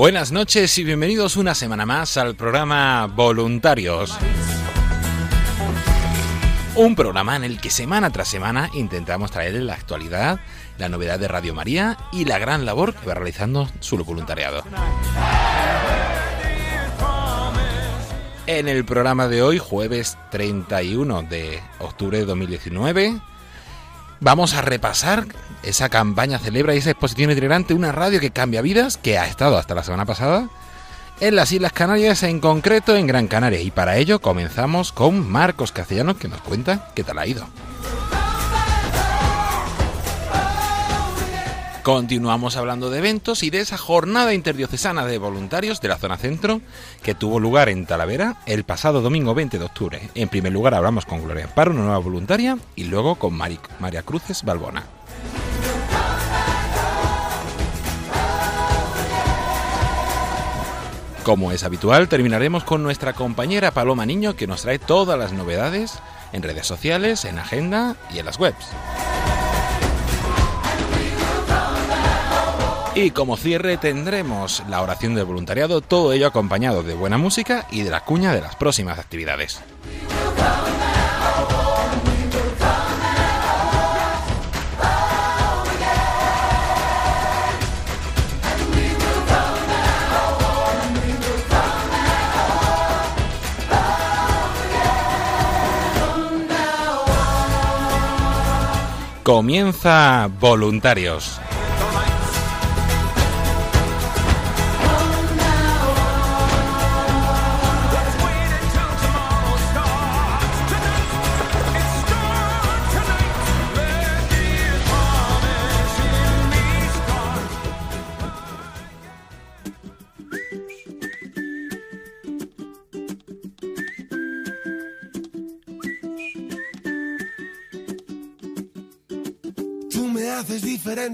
Buenas noches y bienvenidos una semana más al programa Voluntarios. Un programa en el que semana tras semana intentamos traer la actualidad, la novedad de Radio María y la gran labor que va realizando su voluntariado. En el programa de hoy, jueves 31 de octubre de 2019, vamos a repasar esa campaña Celebra y esa exposición itinerante, una radio que cambia vidas, que ha estado hasta la semana pasada en las Islas Canarias, en concreto en Gran Canaria. Y para ello comenzamos con Marcos Castellanos, que nos cuenta qué tal ha ido. Continuamos hablando de eventos y de esa jornada interdiocesana de voluntarios de la zona centro que tuvo lugar en Talavera el pasado domingo 20 de octubre. En primer lugar hablamos con Gloria Amparo, una nueva voluntaria, y luego con Mari- María Cruces Balbona. Como es habitual, terminaremos con nuestra compañera Paloma Niño que nos trae todas las novedades en redes sociales, en agenda y en las webs. Y como cierre tendremos la oración del voluntariado, todo ello acompañado de buena música y de la cuña de las próximas actividades. Comienza Voluntarios.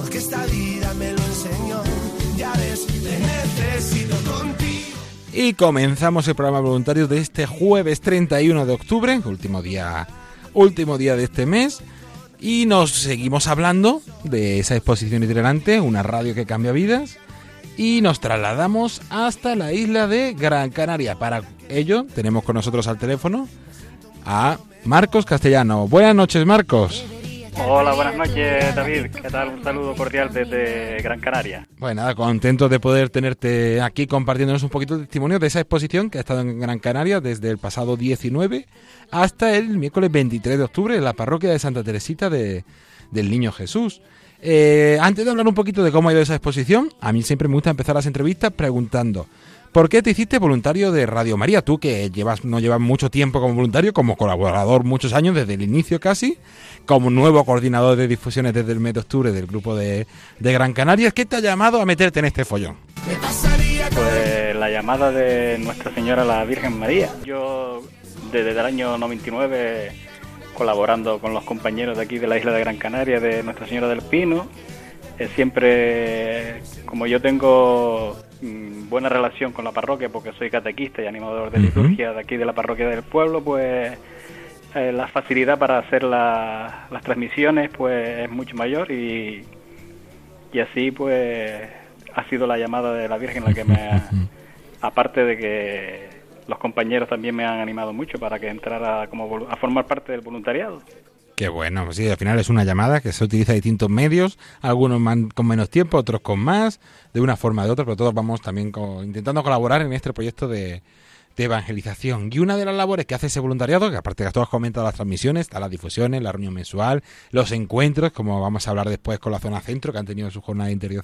porque esta vida me lo enseñó. Ya ves, te necesito contigo. Y comenzamos el programa voluntarios de este jueves 31 de octubre, último día, último día de este mes. Y nos seguimos hablando de esa exposición itinerante, una radio que cambia vidas. Y nos trasladamos hasta la isla de Gran Canaria. Para ello tenemos con nosotros al teléfono a Marcos Castellano. Buenas noches, Marcos. Hola, buenas noches, David. ¿Qué tal? Un saludo cordial desde Gran Canaria. Bueno, nada, contento de poder tenerte aquí compartiéndonos un poquito de testimonio de esa exposición que ha estado en Gran Canaria desde el pasado 19 hasta el miércoles 23 de octubre en la parroquia de Santa Teresita de, del Niño Jesús. Eh, antes de hablar un poquito de cómo ha ido esa exposición, a mí siempre me gusta empezar las entrevistas preguntando ¿Por qué te hiciste voluntario de Radio María? Tú que llevas no llevas mucho tiempo como voluntario, como colaborador muchos años desde el inicio casi, como nuevo coordinador de difusiones desde el mes de octubre del grupo de, de Gran Canaria. ¿Qué te ha llamado a meterte en este follón? Pues la llamada de Nuestra Señora la Virgen María. Yo desde el año 99 colaborando con los compañeros de aquí de la isla de Gran Canaria, de Nuestra Señora del Pino. Eh, siempre, como yo tengo buena relación con la parroquia porque soy catequista y animador de liturgia de aquí de la parroquia del pueblo, pues eh, la facilidad para hacer las transmisiones pues es mucho mayor y, y así pues ha sido la llamada de la Virgen la que me ha, aparte de que los compañeros también me han animado mucho para que entrara como a formar parte del voluntariado. Qué bueno, sí, al final es una llamada que se utiliza distintos medios, algunos con menos tiempo, otros con más, de una forma o de otra, pero todos vamos también intentando colaborar en este proyecto de, evangelización. Y una de las labores que hace ese voluntariado, que aparte que todos comentan las transmisiones, está las difusiones, la reunión mensual, los encuentros, como vamos a hablar después con la zona centro, que han tenido su jornada interior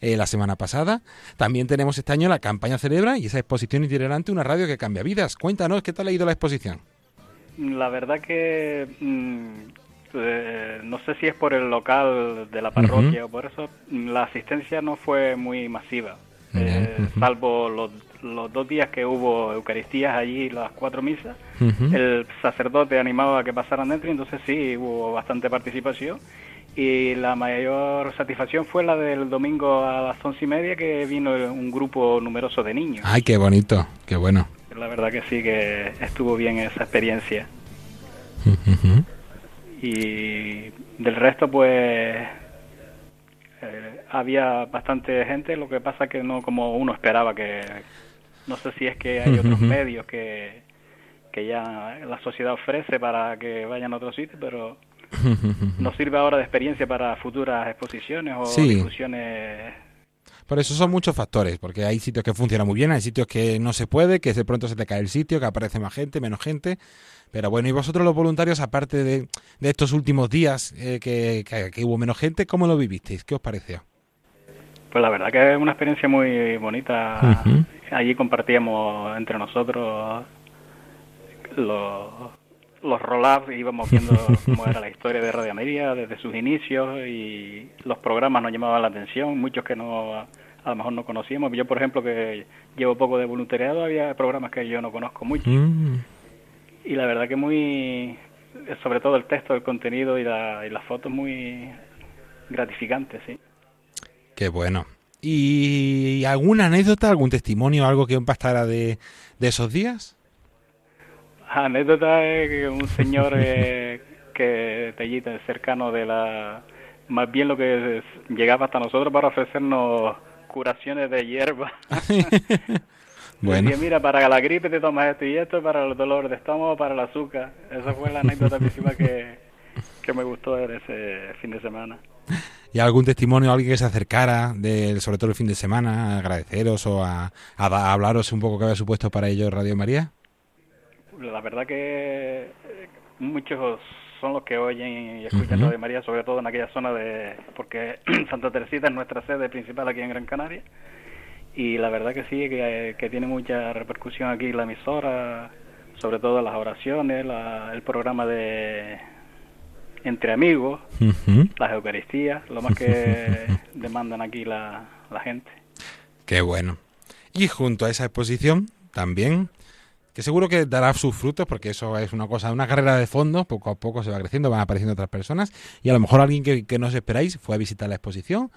eh, la semana pasada. También tenemos este año la campaña Celebra y esa exposición itinerante, una radio que cambia vidas. Cuéntanos, ¿qué tal ha ido la exposición? La verdad que mm, eh, no sé si es por el local de la parroquia o por eso la asistencia no fue muy masiva, eh, salvo los, los, dos días que hubo Eucaristías allí, las cuatro misas. El sacerdote animaba a que pasaran dentro, entonces sí hubo bastante participación. Y la mayor satisfacción fue la del domingo a las once y media que vino un grupo numeroso de niños. Ay, qué bonito, qué bueno. La verdad que sí, que estuvo bien esa experiencia. Y del resto, pues eh, había bastante gente, lo que pasa que no como uno esperaba, que no sé si es que hay otros medios que, que ya la sociedad ofrece para que vayan a otro sitio, pero nos sirve ahora de experiencia para futuras exposiciones o discusiones por eso son muchos factores, porque hay sitios que funcionan muy bien, hay sitios que no se puede, que de pronto se te cae el sitio, que aparece más gente, menos gente. Pero bueno, y vosotros los voluntarios, aparte de, estos últimos días eh, que, hubo menos gente, ¿cómo lo vivisteis? ¿Qué os pareció? Pues la verdad que es una experiencia muy bonita. Allí compartíamos entre nosotros los, los roll-ups, íbamos viendo cómo era la historia de Radio Media desde sus inicios y los programas nos llamaban la atención, muchos que no a lo mejor no conocíamos. Yo, por ejemplo, que llevo poco de voluntariado, había programas que yo no conozco mucho. Mm. Y la verdad que muy, sobre todo el texto, el contenido y, la, y las fotos muy gratificantes, sí. Qué bueno. ¿Y alguna anécdota, algún testimonio, algo que impactara de, de esos días? Anécdota es que un señor eh, que allí cercano de la más bien lo que llegaba hasta nosotros para ofrecernos curaciones de hierba. Bueno. mira para la gripe te tomas esto y esto para el dolor de estómago para el azúcar esa fue la anécdota principal que, que me gustó de ese fin de semana. ¿Y algún testimonio, alguien que se acercara, de, sobre todo el fin de semana, a agradeceros o a, a hablaros un poco qué había supuesto para ellos Radio María? La verdad que eh, muchos son los que oyen y escuchan Radio María, sobre todo en aquella zona de... porque Santa Teresita es nuestra sede principal aquí en Gran Canaria y la verdad que sí, que, tiene mucha repercusión aquí la emisora, sobre todo las oraciones, el programa de entre amigos, las Eucaristías, lo más que demandan aquí la, la gente. Qué bueno. Y junto a esa exposición también que seguro que dará sus frutos porque eso es una cosa, una carrera de fondo, poco a poco se va creciendo, van apareciendo otras personas y a lo mejor alguien que, no os esperáis fue a visitar la exposición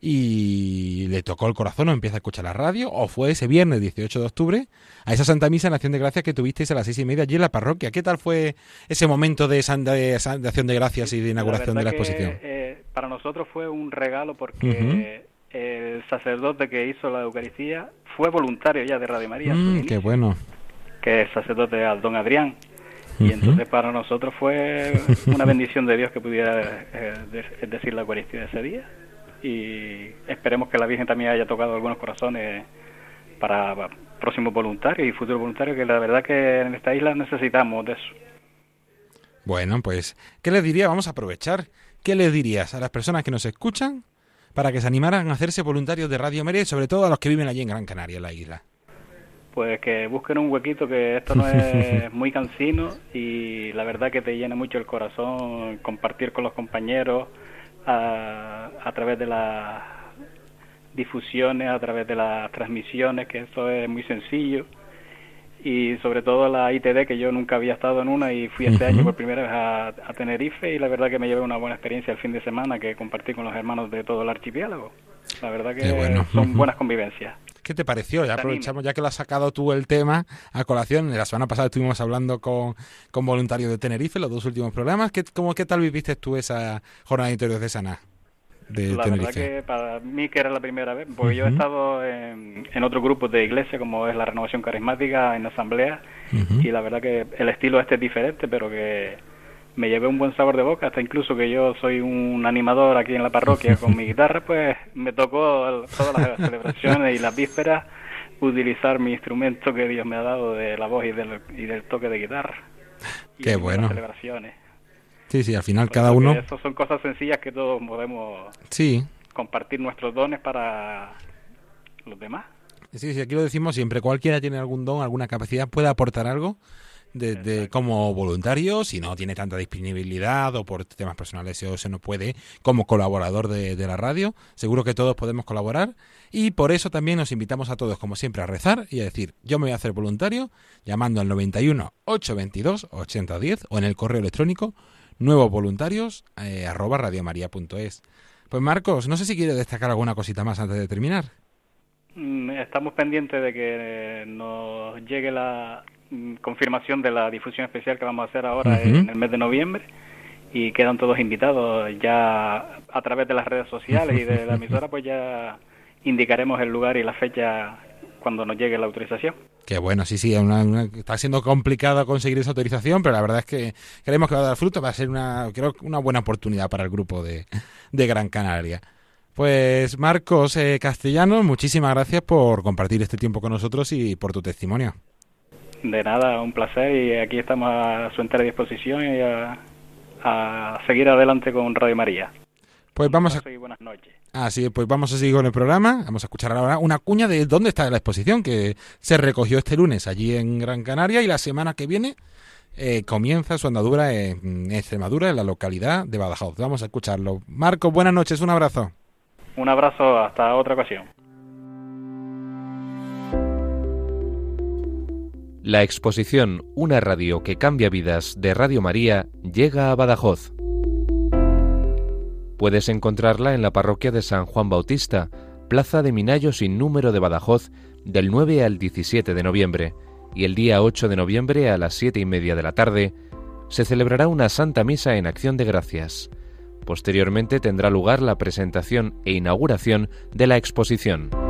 y le tocó el corazón o empieza a escuchar la radio o fue ese viernes 18 de octubre a esa Santa Misa en Acción de Gracias que tuvisteis a las seis y media allí en la parroquia. ¿Qué tal fue ese momento de, Acción de Gracias y de inauguración de la exposición? Eh, para nosotros fue un regalo porque el sacerdote que hizo la Eucaristía fue voluntario ya de Radio María. Mm, qué bueno que es sacerdote al don Adrián. Y entonces para nosotros fue una bendición de Dios que pudiera eh, decir la Eucaristía de ese día. Y esperemos que la Virgen también haya tocado algunos corazones para próximos voluntarios y futuros voluntarios, que la verdad que en esta isla necesitamos de eso. Bueno, pues, ¿qué les diría? Vamos a aprovechar. ¿Qué les dirías a las personas que nos escuchan para que se animaran a hacerse voluntarios de Radio María y sobre todo a los que viven allí en Gran Canaria, en la isla? Pues que busquen un huequito, que esto no es muy cansino y la verdad que te llena mucho el corazón compartir con los compañeros a, a través de las difusiones, a través de las transmisiones, que eso es muy sencillo y sobre todo la ITD que yo nunca había estado en una y fui este año por primera vez a, Tenerife y la verdad que me llevé una buena experiencia el fin de semana que compartí con los hermanos de todo el archipiélago. La verdad que son buenas convivencias. ¿Qué te pareció? Ya aprovechamos, ya que lo has sacado tú el tema a colación. La semana pasada estuvimos hablando con, con voluntarios de Tenerife, los dos últimos programas. ¿Qué, cómo, ¿Qué tal viviste tú esa jornada de Sana? la verdad que para mí que era la primera vez, porque yo he estado en, en otros grupos de iglesia como es la renovación carismática en asamblea y la verdad que el estilo este es diferente, pero que me llevé un buen sabor de boca, hasta incluso que yo soy un animador aquí en la parroquia con mi guitarra, pues me tocó todas las celebraciones y las vísperas utilizar mi instrumento que Dios me ha dado de la voz y del, y del toque de guitarra. Qué bueno. celebraciones. Sí, sí, al final cada uno... Eso son cosas sencillas que todos podemos sí. compartir nuestros dones para los demás. Sí, sí, aquí lo decimos siempre, cualquiera tiene algún don, alguna capacidad, puede aportar algo de, como voluntario, si no tiene tanta disponibilidad o por temas personales o se no puede, como colaborador de, de, la radio, seguro que todos podemos colaborar y por eso también nos invitamos a todos, como siempre, a rezar y a decir, yo me voy a hacer voluntario llamando al 91 822 8010 o en el correo electrónico nuevos voluntarios eh, arroba radiomaria.es. Pues Marcos, no sé si quiere destacar alguna cosita más antes de terminar. Mm, estamos pendientes de que nos llegue la confirmación de la difusión especial que vamos a hacer ahora en el mes de noviembre y quedan todos invitados ya a través de las redes sociales y de la emisora pues ya indicaremos el lugar y la fecha cuando nos llegue la autorización. Qué bueno, sí, sí, está siendo complicado conseguir esa autorización, pero la verdad es que creemos que va a dar fruto, va a ser una, creo, una buena oportunidad para el grupo de, Gran Canaria. Pues Marcos eh, Castellanos, muchísimas gracias por compartir este tiempo con nosotros y por tu testimonio. De nada, un placer y aquí estamos a su entera disposición y a, a seguir adelante con Radio María. Pues vamos a... buenas noches. Así pues vamos a seguir con el programa. Vamos a escuchar ahora una cuña de dónde está la exposición que se recogió este lunes allí en Gran Canaria y la semana que viene eh, comienza su andadura en Extremadura, en la localidad de Badajoz. Vamos a escucharlo. Marco, buenas noches, un abrazo. Un abrazo, hasta otra ocasión. La exposición Una radio que cambia vidas de Radio María llega a Badajoz. Puedes encontrarla en la parroquia de San Juan Bautista, Plaza de Minayo sin número de Badajoz, del 9 al 17 de noviembre, y el día 8 de noviembre a las 7 y media de la tarde se celebrará una Santa Misa en Acción de Gracias. Posteriormente tendrá lugar la presentación e inauguración de la exposición.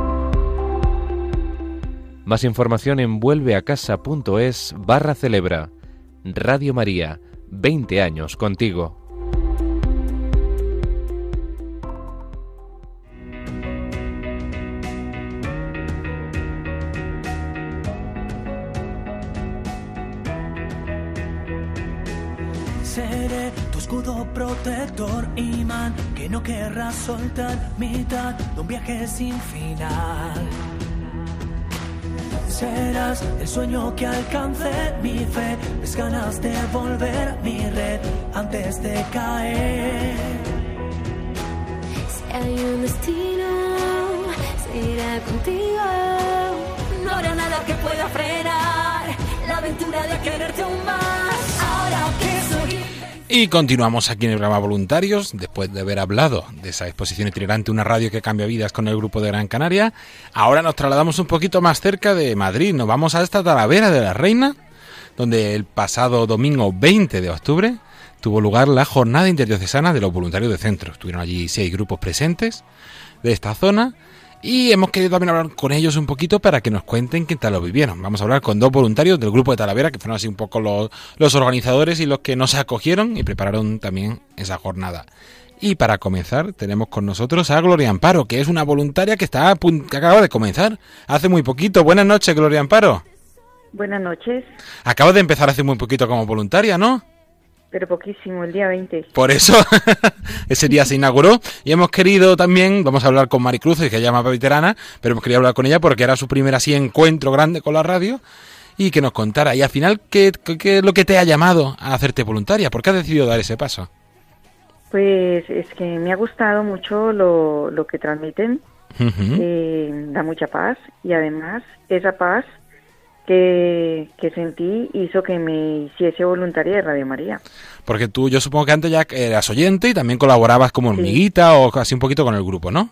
Más información en vuelveacasa.es barra celebra. Radio María, 20 años contigo. protector, imán, que no querrás soltar, mitad de un viaje sin final. Serás el sueño que alcance mi fe, mis ganas de volver mi red antes de caer. Si hay un destino, será contigo. No habrá nada que pueda frenar la aventura de quererte aún más. Ahora que y continuamos aquí en el programa Voluntarios, después de haber hablado de esa exposición itinerante, una radio que cambia vidas con el grupo de Gran Canaria. Ahora nos trasladamos un poquito más cerca de Madrid, nos vamos a esta Talavera de la Reina, donde el pasado domingo 20 de octubre tuvo lugar la jornada interdiocesana de los voluntarios de centro. Estuvieron allí seis grupos presentes de esta zona Y hemos querido también hablar con ellos un poquito para que nos cuenten qué tal lo vivieron. Vamos a hablar con dos voluntarios del grupo de Talavera, que fueron así un poco los, los organizadores y los que nos acogieron y prepararon también esa jornada. Y para comenzar, tenemos con nosotros a Gloria Amparo, que es una voluntaria que, está que acaba de comenzar hace muy poquito. Buenas noches, Gloria Amparo. Buenas noches. Acaba de empezar hace muy poquito como voluntaria, ¿no? Pero poquísimo, el día 20. Por eso, ese día se inauguró y hemos querido también, vamos a hablar con Maricruz, que ella llama veterana, pero hemos querido hablar con ella porque era su primer así encuentro grande con la radio y que nos contara. Y al final, ¿qué, qué es lo que te ha llamado a hacerte voluntaria? ¿Por qué has decidido dar ese paso? Pues es que me ha gustado mucho lo, lo que transmiten, eh, da mucha paz y además esa paz que, que, sentí hizo que me hiciese voluntaria de Radio María. Porque tú, yo supongo que antes ya eras oyente y también colaborabas como hormiguita o casi un poquito con el grupo, ¿no?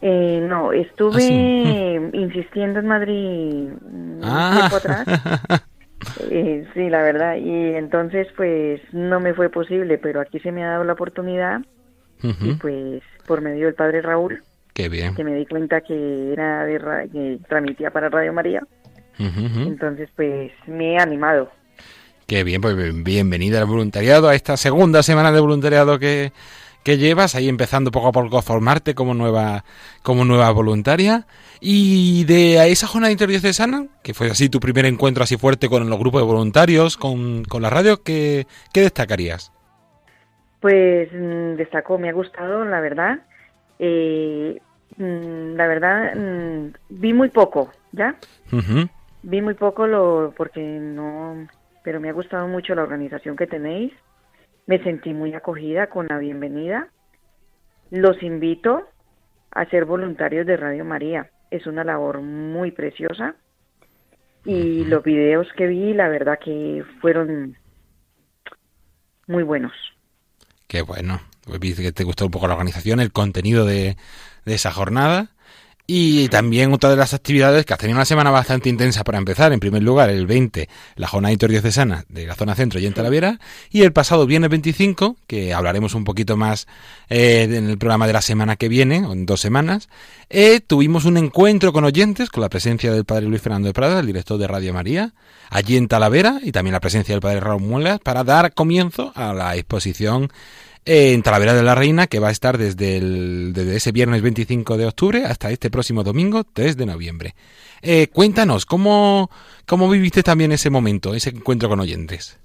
Eh, no, estuve ah, insistiendo en Madrid un ah. tiempo atrás. Eh, sí, la verdad. Y entonces, pues, no me fue posible, pero aquí se me ha dado la oportunidad. Y pues, por medio del padre Raúl. Qué bien. Que me di cuenta que era de que transmitía para Radio María. Entonces, pues me he animado. Qué bien, pues bienvenida al voluntariado, a esta segunda semana de voluntariado que, que llevas, ahí empezando poco a poco a formarte como nueva, como nueva voluntaria. Y de esa jornada interdiocesana, que fue así tu primer encuentro así fuerte con los grupos de voluntarios, con, con la radio, ¿qué, ¿qué, destacarías? Pues mm, destacó, me ha gustado, la verdad. Eh, mm, la verdad, mm, vi muy poco, ¿ya? Vi muy poco lo porque no, pero me ha gustado mucho la organización que tenéis. Me sentí muy acogida con la bienvenida. Los invito a ser voluntarios de Radio María. Es una labor muy preciosa. Y los videos que vi, la verdad que fueron muy buenos. Qué bueno. Viste que te gustó un poco la organización, el contenido de, de esa jornada. Y también otra de las actividades que ha tenido una semana bastante intensa para empezar. En primer lugar, el 20, la jornada interdiocesana de la zona centro y en Talavera. Y el pasado viernes 25, que hablaremos un poquito más eh, en el programa de la semana que viene, en dos semanas, eh, tuvimos un encuentro con oyentes, con la presencia del padre Luis Fernando de Prada, el director de Radio María, allí en Talavera, y también la presencia del padre Raúl Muelas, para dar comienzo a la exposición en Talavera de la Reina, que va a estar desde, el, desde ese viernes 25 de octubre hasta este próximo domingo 3 de noviembre. Eh, cuéntanos, ¿cómo, ¿cómo viviste también ese momento, ese encuentro con oyentes?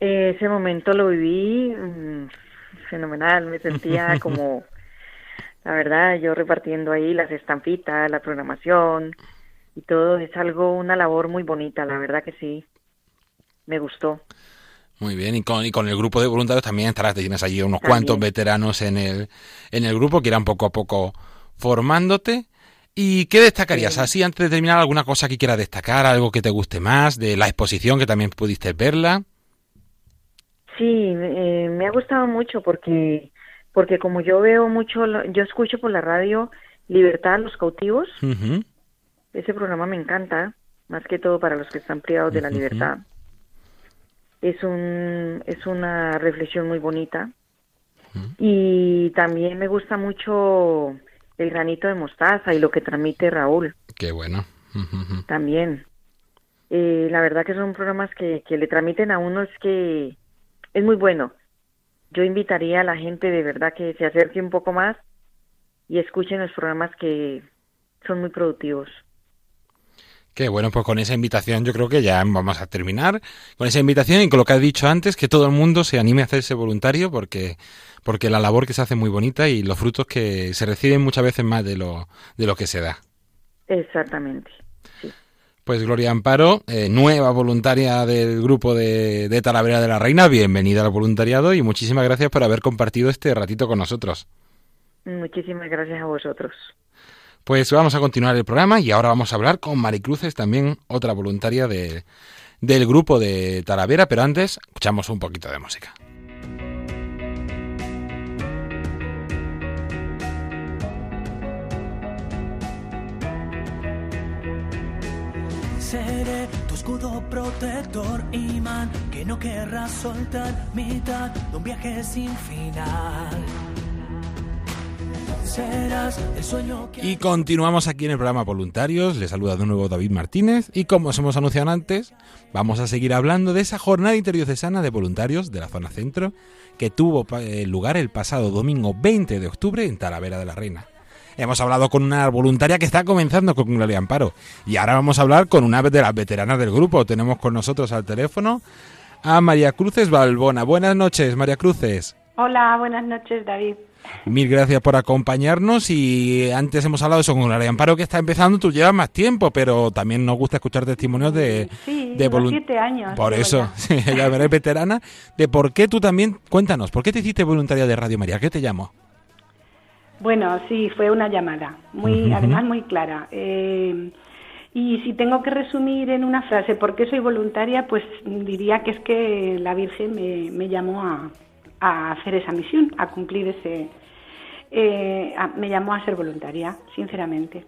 ese momento lo viví mm, fenomenal, me sentía como, la verdad, yo repartiendo ahí las estampitas, la programación y todo, es algo, una labor muy bonita, la verdad que sí, me gustó. Muy bien, y con, y con el grupo de voluntarios también estarás, tienes allí unos cuantos veteranos en el, en el grupo que irán poco a poco formándote. ¿Y qué destacarías? Así, antes de terminar, alguna cosa que quieras destacar, algo que te guste más, de la exposición que también pudiste verla. Sí, eh, me ha gustado mucho porque, porque como yo veo mucho, yo escucho por la radio Libertad a los cautivos, ese programa me encanta, más que todo para los que están privados de la libertad es un es una reflexión muy bonita. Y también me gusta mucho el granito de mostaza y lo que transmite Raúl. Qué bueno. También. Eh, la verdad que son programas que, que le transmiten a uno es que es muy bueno. Yo invitaría a la gente de verdad que se acerque un poco más y escuchen los programas que son muy productivos Bueno, pues con esa invitación yo creo que ya vamos a terminar. Con esa invitación y con lo que has dicho antes, que todo el mundo se anime a hacerse voluntario porque, porque la labor que se hace es muy bonita y los frutos que se reciben muchas veces más de lo, de lo que se da. Exactamente. Sí. Pues Gloria Amparo, eh, nueva voluntaria del grupo de, de Talavera de la Reina, bienvenida al voluntariado y muchísimas gracias por haber compartido este ratito con nosotros. Muchísimas gracias a vosotros. Pues vamos a continuar el programa y ahora vamos a hablar con Maricruces, también otra voluntaria de, del grupo de Talavera, pero antes escuchamos un poquito de música. Seré tu escudo protector, imán, que no querrás soltar mitad de un viaje sin final Y continuamos aquí en el programa Voluntarios. Les saluda de nuevo David Martínez. Y como os hemos anunciado antes, vamos a seguir hablando de esa jornada interdiocesana de voluntarios de la zona centro que tuvo eh, lugar el pasado domingo 20 de octubre en Talavera de la Reina. Hemos hablado con una voluntaria que está comenzando con Gloria Amparo. Y ahora vamos a hablar con una de las veteranas del grupo. Tenemos con nosotros al teléfono a María Cruces Balbona. Buenas noches, María Cruces. Hola, buenas noches, David. Mil gracias por acompañarnos y antes hemos hablado eso con Gloria Amparo que está empezando, tú llevas más tiempo, pero también nos gusta escuchar testimonios de... Sí, de siete años. Por eso, ya. ya eres veterana, de por qué tú también, cuéntanos, ¿por qué te hiciste voluntaria de Radio María? ¿Qué te llamo? Bueno, sí, fue una llamada, muy, además muy clara. Eh, y si tengo que resumir en una frase por qué soy voluntaria, pues diría que es que la Virgen me, me llamó a, a hacer esa misión, a cumplir ese... eh, a- me llamó a ser voluntaria, sinceramente.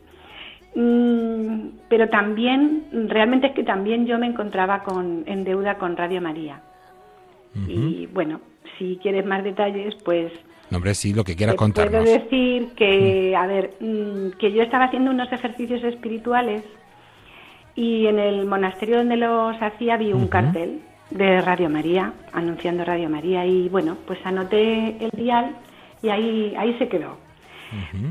Mm, pero también, realmente es que también yo me encontraba con, en deuda con Radio María. Y bueno, si quieres más detalles, pues No, hombre, sí, lo que quieras te puedo contarnos. decir que, a ver, mm, que yo estaba haciendo unos ejercicios espirituales y en el monasterio donde los hacía vi un cartel de Radio María, anunciando Radio María y bueno, pues anoté el dial y ahí, ahí se quedó.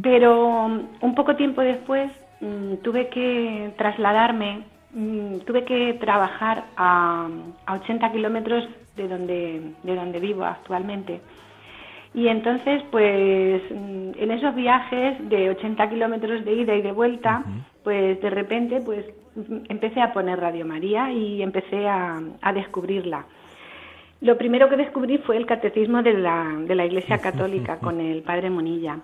Pero mm, un poco tiempo después mm, tuve que trasladarme, mm, tuve que trabajar a, a 80 kilómetros de donde, de donde vivo actualmente. Y entonces, pues en esos viajes de 80 kilómetros de ida y de vuelta, pues de repente, pues empecé a poner Radio María y empecé a, a descubrirla. Lo primero que descubrí fue el catecismo de la, de la Iglesia Católica con el Padre Monilla.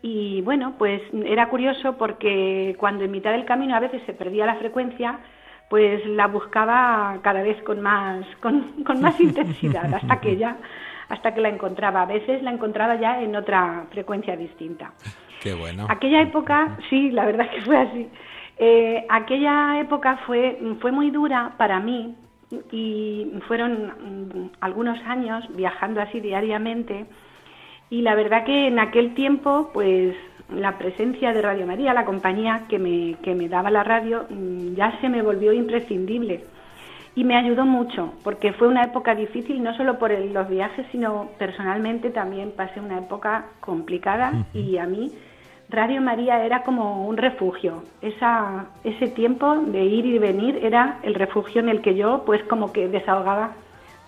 Y bueno, pues era curioso porque cuando en mitad del camino a veces se perdía la frecuencia, pues la buscaba cada vez con más, con, con más intensidad hasta que ya, hasta que la encontraba. A veces la encontraba ya en otra frecuencia distinta. Qué bueno. Aquella época, sí, la verdad que fue así. Eh, aquella época fue, fue muy dura para mí y fueron mm, algunos años viajando así diariamente y la verdad que en aquel tiempo pues la presencia de Radio María, la compañía que me, que me daba la radio, mm, ya se me volvió imprescindible y me ayudó mucho porque fue una época difícil no solo por el- los viajes sino personalmente también pasé una época complicada y a mí Radio María era como un refugio. Esa ese tiempo de ir y venir era el refugio en el que yo pues como que desahogaba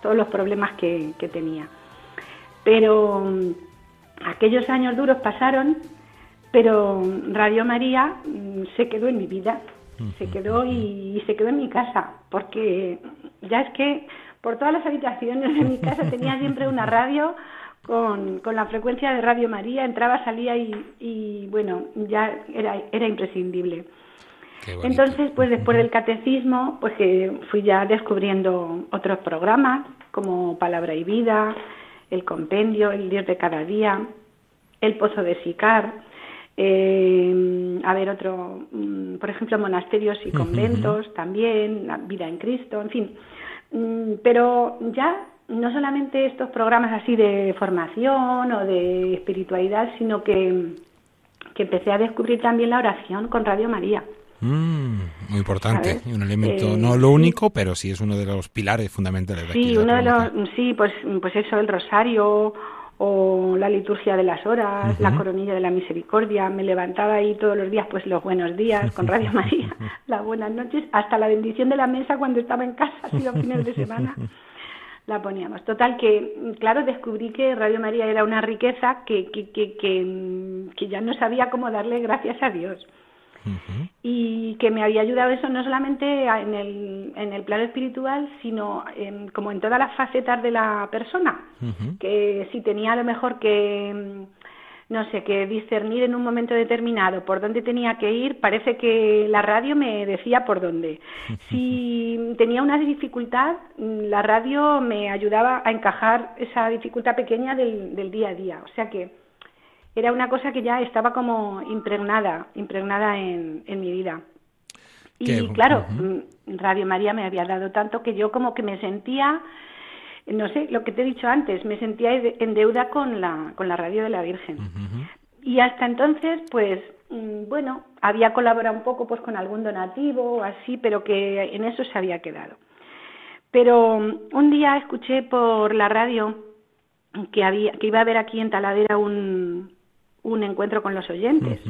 todos los problemas que, que tenía. Pero mm, aquellos años duros pasaron pero Radio María mm, se quedó en mi vida, se quedó y, y se quedó en mi casa, porque ya es que por todas las habitaciones de mi casa tenía siempre una radio con, con la frecuencia de Radio María, entraba, salía y, y, bueno, ya era, era imprescindible. Entonces, pues después del catecismo, pues que fui ya descubriendo otros programas como Palabra y Vida, el Compendio, el Dios de cada día, el Pozo de Sicar, eh, a ver otro, mm, por ejemplo, monasterios y conventos también, la vida en Cristo, en fin. Mm, Pero ya no solamente estos programas así de formación o de espiritualidad, sino que, que empecé a descubrir también la oración con Radio María. Mm, muy importante. Un elemento, Eh, no lo único, pero sí es uno de los pilares fundamentales de aquí. Sí, la uno de los, sí, pues, pues eso, el rosario o la liturgia de las horas, la coronilla de la misericordia. Me levantaba ahí todos los días, pues los buenos días con Radio María, las buenas noches, hasta la bendición de la mesa cuando estaba en casa, así los fines de semana. La poníamos. Total que, claro, descubrí que Radio María era una riqueza que, que, que, que, que ya no sabía cómo darle gracias a Dios y que me había ayudado eso no solamente en el, en el plano espiritual, sino en- como en todas las facetas de la persona. Que si tenía a lo mejor que, mm, no sé, que discernir en un momento determinado por dónde tenía que ir, parece que la radio me decía por dónde. Si tenía una dificultad, la radio me ayudaba a encajar esa dificultad pequeña del, del día a día. O sea que era una cosa que ya estaba como impregnada, impregnada en, en mi vida. Y Qué- claro, mm, Radio María me había dado tanto que yo como que me sentía, no sé, lo que te he dicho antes, me sentía en deuda con la, con la radio de la Virgen. y hasta entonces, pues, mm, bueno, había colaborado un poco pues con algún donativo o así, pero que en eso se había quedado. Pero mm, un día escuché por la radio que había que iba a haber aquí en Talavera un, un encuentro con los oyentes.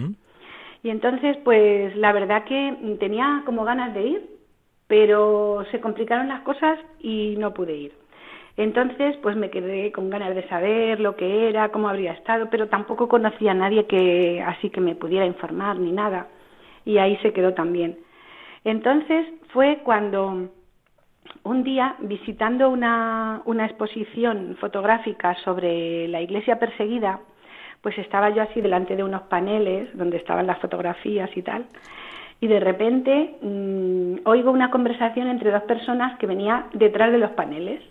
Y entonces, pues la verdad que tenía como ganas de ir, pero se complicaron las cosas y no pude ir. Entonces, pues me quedé con ganas de saber lo que era, cómo habría estado, pero tampoco conocía a nadie que así que me pudiera informar ni nada. Y ahí se quedó también. Entonces fue cuando un día, visitando una, una exposición fotográfica sobre la iglesia perseguida, pues estaba yo así delante de unos paneles donde estaban las fotografías y tal, y de repente mm, oigo una conversación entre dos personas que venía detrás de los paneles.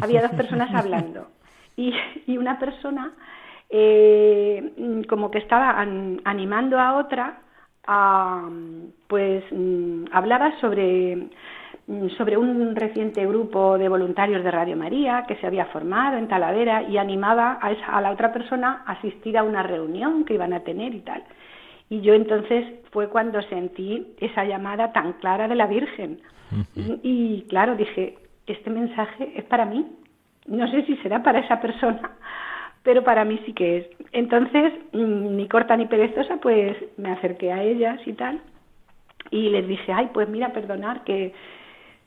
Había dos personas hablando y, y una persona eh, como que estaba animando a otra a, pues mm, hablaba sobre Mm, sobre un reciente grupo de voluntarios de Radio María que se había formado en Talavera y animaba a, esa, a la otra persona a asistir a una reunión que iban a tener y tal. Y yo entonces fue cuando sentí esa llamada tan clara de la Virgen. y, claro, dije, este mensaje es para mí. No sé si será para esa persona, pero para mí sí que es. Entonces, mm, ni corta ni perezosa, pues me acerqué a ellas y tal. Y les dije, ay, pues mira, perdonar que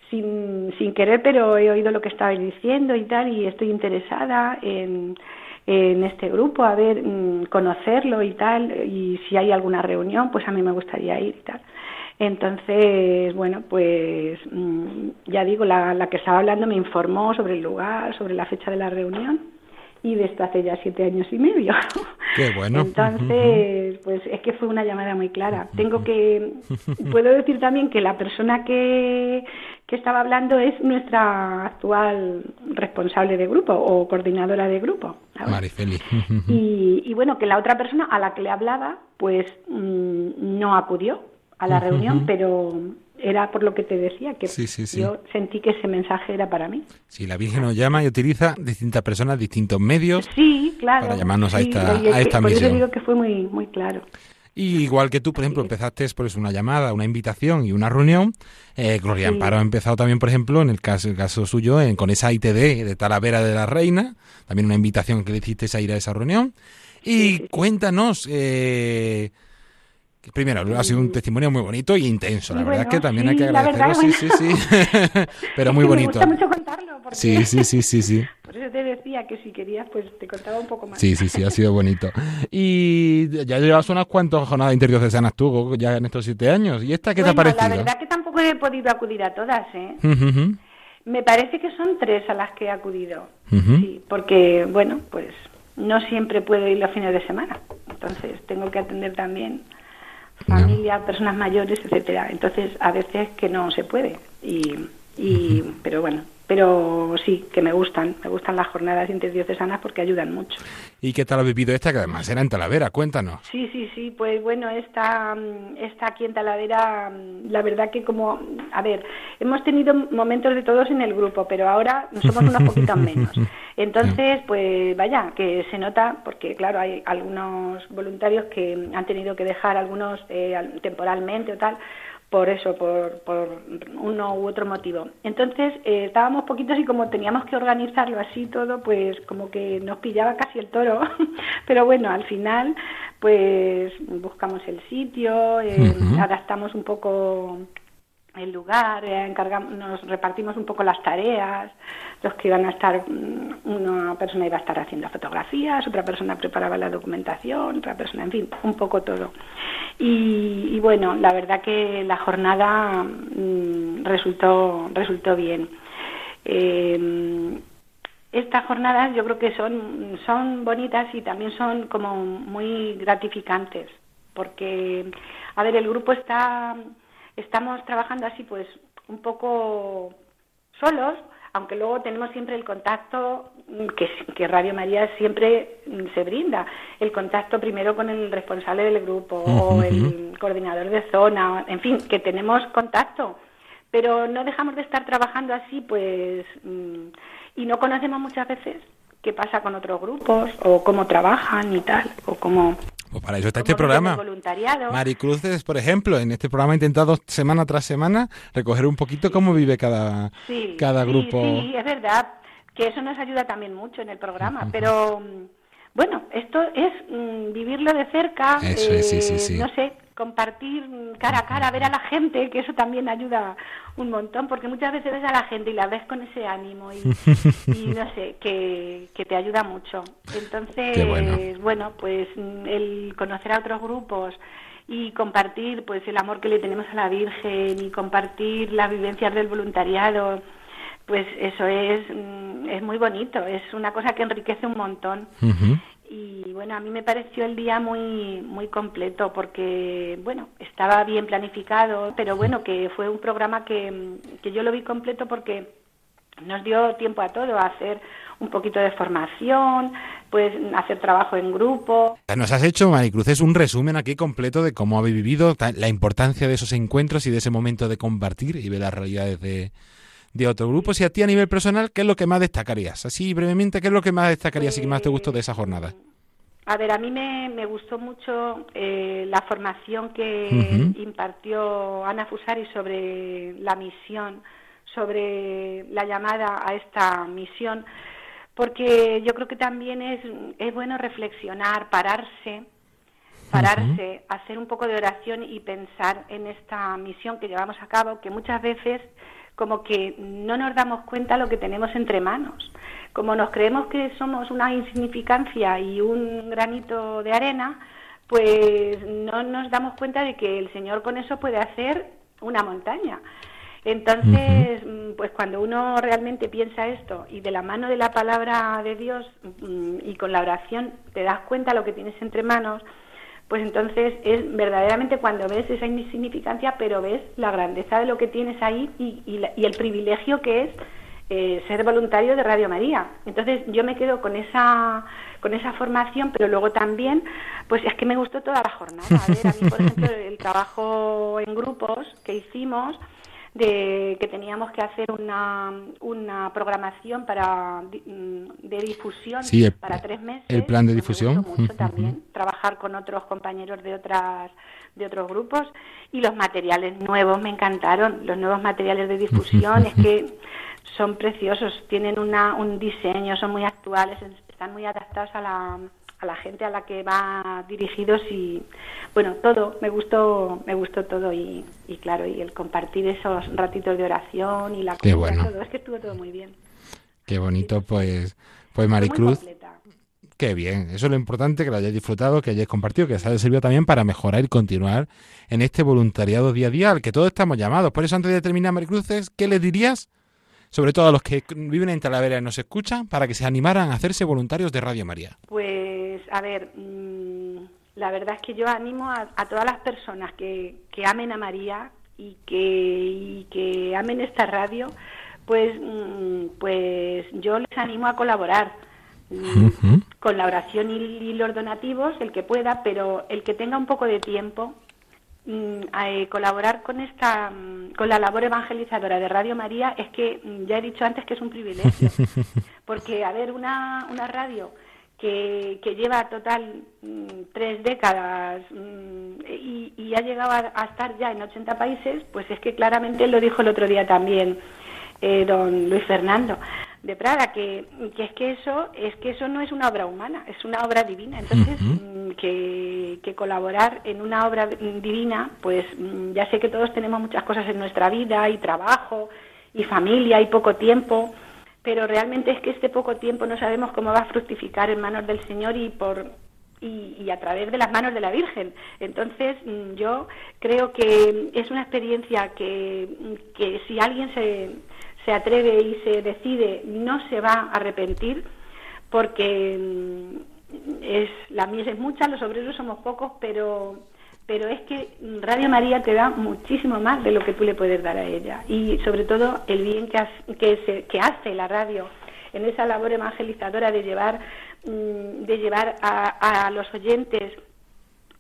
sin, sin querer, pero he oído lo que estabais diciendo y tal, y estoy interesada en, en este grupo, a ver, mm, conocerlo y tal, y si hay alguna reunión, pues a mí me gustaría ir y tal. Entonces, bueno, pues mm, ya digo, la, la que estaba hablando me informó sobre el lugar, sobre la fecha de la reunión y de esto hace ya siete años y medio. Qué bueno. Entonces, pues es que fue una llamada muy clara. Tengo que, puedo decir también que la persona que, que estaba hablando es nuestra actual responsable de grupo o coordinadora de grupo. Marifeli. Y, y bueno, que la otra persona a la que le hablaba, pues mm, no acudió a la reunión, pero era por lo que te decía, que yo sentí que ese mensaje era para mí. Sí, la Virgen nos llama y utiliza distintas personas, distintos medios sí, claro, para llamarnos a esta, a esta por misión. Eso digo que fue muy, muy claro. Y igual que tú, por ejemplo, empezaste por eso, una llamada, una invitación y una reunión, eh, Gloria Amparo ha empezado también, por ejemplo, en el caso, el caso suyo, en, con esa ITD de Talavera de la Reina, también una invitación que le hiciste a ir a esa reunión. Y cuéntanos, eh, Primero, ha sido un testimonio muy bonito y intenso, la verdad es que también hay que agradecerlo, sí, sí, sí, pero muy bonito. Me gusta mucho contarlo. Porque... Sí, sí, sí, sí, sí. Por eso te decía que si querías, pues te contaba un poco más. Sí, sí, sí, ha sido bonito. Y ya llevas unas cuantas jornadas interdiocesanas tú, ya en estos siete años. ¿Y esta qué te ha parecido? La verdad que tampoco he podido acudir a todas, ¿eh? Me parece que son tres a las que he acudido. Sí, porque, bueno, pues no siempre puedo ir los fines de semana. Entonces tengo que atender también familia, personas mayores, etcétera. Entonces, a veces que no se puede. Y, y pero bueno, pero sí, que me gustan, me gustan las jornadas interdiocesanas porque ayudan mucho. ¿Y qué tal ha vivido esta, que además era en Talavera? Cuéntanos. Sí, sí, sí, pues bueno, esta, esta aquí en Talavera, la verdad que como, a ver, hemos tenido momentos de todos en el grupo, pero ahora somos unos poquitos menos. Entonces, pues vaya, que se nota, porque claro, hay algunos voluntarios que han tenido que dejar algunos eh, temporalmente o tal, por eso, por, por uno u otro motivo. Entonces eh, estábamos poquitos y como teníamos que organizarlo así todo, pues como que nos pillaba casi el toro. Pero bueno, al final pues buscamos el sitio, eh, adaptamos un poco el lugar, eh, encargamos, nos repartimos un poco las tareas, los que iban a estar, mm, una persona iba a estar haciendo fotografías, otra persona preparaba la documentación, otra persona, en fin, un poco todo. Y, bueno, la verdad que la jornada mm, resultó, resultó bien. Eh, estas jornadas yo creo que son, son bonitas y también son como muy gratificantes, porque, a ver, el grupo está estamos trabajando así pues un poco solos, aunque luego tenemos siempre el contacto que, que, Radio María siempre se brinda, el contacto primero con el responsable del grupo o el coordinador de zona, en fin, que tenemos contacto, pero no dejamos de estar trabajando así, pues, mm, y no conocemos muchas veces qué pasa con otros grupos o cómo trabajan y tal, o cómo... Pues para eso está este programa. Voluntariado. Maricruces, por ejemplo, en este programa he intentado semana tras semana recoger un poquito cómo vive cada, cada grupo. Sí, es verdad que eso nos ayuda también mucho en el programa, pero mm, bueno, esto es mm, vivirlo de cerca, eh, no sé, compartir cara a cara, ver a la gente, que eso también ayuda un montón, porque muchas veces ves a la gente y la ves con ese ánimo y, no sé, que, te ayuda mucho. Entonces, bueno. pues el conocer a otros grupos y compartir pues el amor que le tenemos a la Virgen y compartir las vivencias del voluntariado, pues eso es, mm, es muy bonito, es una cosa que enriquece un montón. Y bueno, a mí me pareció el día muy, muy completo porque, bueno, estaba bien planificado, pero bueno, que fue un programa que, que yo lo vi completo porque nos dio tiempo a todo, a hacer un poquito de formación, pues hacer trabajo en grupo. Nos has hecho, Maricruz, es un resumen aquí completo de cómo habéis vivido, la importancia de esos encuentros y de ese momento de compartir y ver las realidades de, de otro grupo. Si a ti a nivel personal, ¿qué es lo que más destacarías? Así brevemente, ¿qué es lo que más destacarías y que más te gustó de esa jornada? A ver, a mí me, gustó mucho eh, la formación que impartió Ana Fusari sobre la misión, sobre la llamada a esta misión, porque yo creo que también es, es bueno reflexionar, pararse, pararse, hacer un poco de oración y pensar en esta misión que llevamos a cabo, que muchas veces como que no nos damos cuenta lo que tenemos entre manos. Como nos creemos que somos una insignificancia y un granito de arena, pues no nos damos cuenta de que el Señor con eso puede hacer una montaña. Entonces, mm, pues cuando uno realmente piensa esto y de la mano de la palabra de Dios mm, y con la oración te das cuenta lo que tienes entre manos, pues entonces es verdaderamente cuando ves esa insignificancia, pero ves la grandeza de lo que tienes ahí y, el privilegio que es eh, ser voluntario de Radio María. Entonces yo me quedo con esa con esa formación, pero luego también, pues es que me gustó toda la jornada. A ver, a mí, por ejemplo, el trabajo en grupos que hicimos, de que teníamos que hacer una, una programación para mm, de difusión para tres meses. El plan de difusión. mucho también trabajar con otros compañeros de otras de otros grupos y los materiales nuevos me encantaron. Los nuevos materiales de difusión es que son preciosos, tienen una, un diseño, son muy actuales, están muy adaptados a la a la gente a la que va dirigidos y bueno todo me gustó me gustó todo y, y claro y el compartir esos ratitos de oración y la Qué bueno. todo es que estuvo todo muy bien Qué bonito pues pues Maricruz Qué bien, eso es lo importante, que lo hayáis disfrutado, que hayáis compartido, que os haya servido también para mejorar y continuar en este voluntariado día a día al que todos estamos llamados. Por eso, antes de terminar, Maricruces, ¿qué les dirías sobre todo a los que viven en Talavera y nos escuchan, para que se animaran a hacerse voluntarios de Radio María? Pues, a ver, mm, la verdad es que yo animo a, todas las personas que, amen a María y que, que amen esta radio, pues, mm, pues yo les animo a colaborar. Mm, con la oración y, los donativos, el que pueda, pero el que tenga un poco de tiempo, Mm, eh, colaborar con esta con la labor evangelizadora de Radio María es que ya he dicho antes que es un privilegio porque a ver una, una radio que, que lleva total tres décadas y, y, ha llegado a, estar ya en 80 países pues es que claramente lo dijo el otro día también eh, don Luis Fernando de Prada, que, que, es que eso es que eso no es una obra humana, es una obra divina. Entonces, mm, que, que, colaborar en una obra divina, pues mm, ya sé que todos tenemos muchas cosas en nuestra vida, y trabajo, y familia, y poco tiempo, pero realmente es que este poco tiempo no sabemos cómo va a fructificar en manos del Señor y por y, y, a través de las manos de la Virgen. Entonces, mm, yo creo que es una experiencia que, que si alguien se, se atreve y se decide, no se va a arrepentir porque mm, es la mies es mucha, los obreros somos pocos, pero pero es que Radio María te da muchísimo más de lo que tú le puedes dar a ella y sobre todo el bien que hace, que, que hace la radio en esa labor evangelizadora de llevar mm, de llevar a, a los oyentes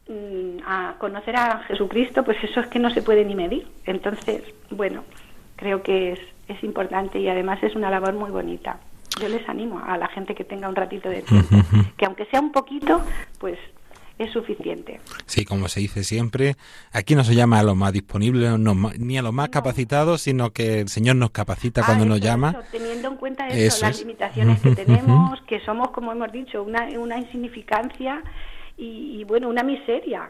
mm, a conocer a Jesucristo, pues eso es que no se puede ni medir. Entonces, bueno, creo que es es importante y además es una labor muy bonita. Yo les animo a la gente que tenga un ratito de tiempo, que aunque sea un poquito, pues es suficiente. Sí, como se dice siempre, aquí no se llama a los más disponibles ni a los más capacitados, sino que el Señor nos capacita cuando ah, nos llama. teniendo en cuenta eso, las limitaciones que tenemos, que somos, como hemos dicho, una, una insignificancia y, bueno, una miseria.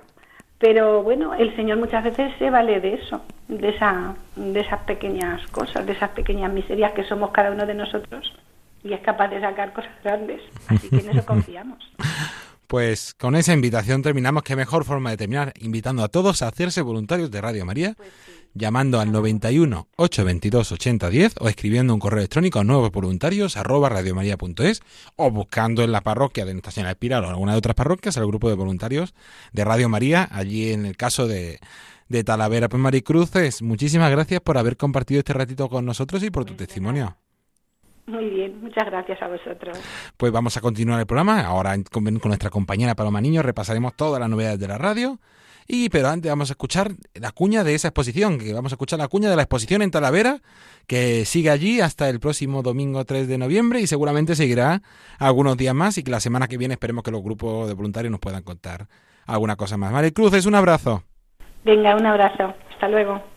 Pero bueno, el Señor muchas veces se vale de eso, de, esa, de esas pequeñas cosas, de esas pequeñas miserias que somos cada uno de nosotros y es capaz de sacar cosas grandes. Así que en eso confiamos. Pues con esa invitación terminamos. Qué mejor forma de terminar invitando a todos a hacerse voluntarios de Radio María, pues llamando al 91 822 8010 o escribiendo un correo electrónico a nuevos voluntarios radiomaria.es o buscando en la parroquia de Nuestra Señora Espiral o alguna de otras parroquias al grupo de voluntarios de Radio María. Allí en el caso de, de Talavera pues Maricruces, muchísimas gracias por haber compartido este ratito con nosotros y por tu testimonio. Muy bien, muchas gracias a vosotros. Pues vamos a continuar el programa. Ahora con, nuestra compañera Paloma Niño repasaremos todas las novedades de la radio. Y pero antes vamos a escuchar la cuña de esa exposición, que vamos a escuchar la cuña de la exposición en Talavera, que sigue allí hasta el próximo domingo 3 de noviembre y seguramente seguirá algunos días más y que la semana que viene esperemos que los grupos de voluntarios nos puedan contar alguna cosa más. María Cruz, es un abrazo. Venga, un abrazo. Hasta luego.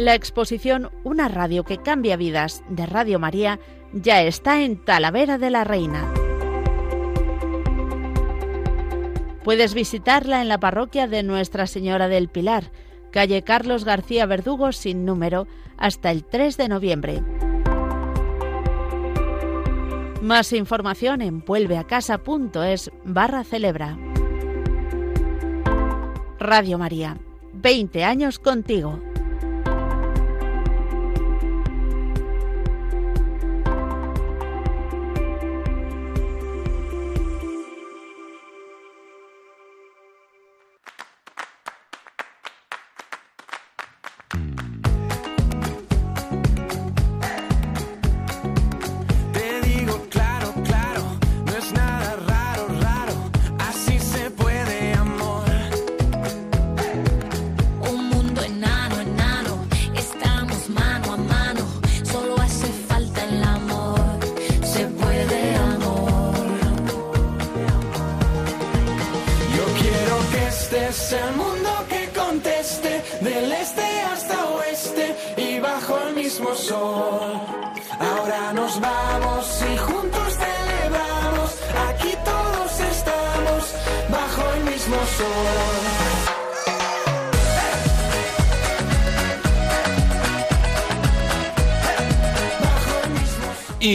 La exposición Una radio que cambia vidas de Radio María ya está en Talavera de la Reina. Puedes visitarla en la parroquia de Nuestra Señora del Pilar, calle Carlos García Verdugo sin número, hasta el 3 de noviembre. Más información en vuelveacasa.es barra celebra. Radio María, 20 años contigo.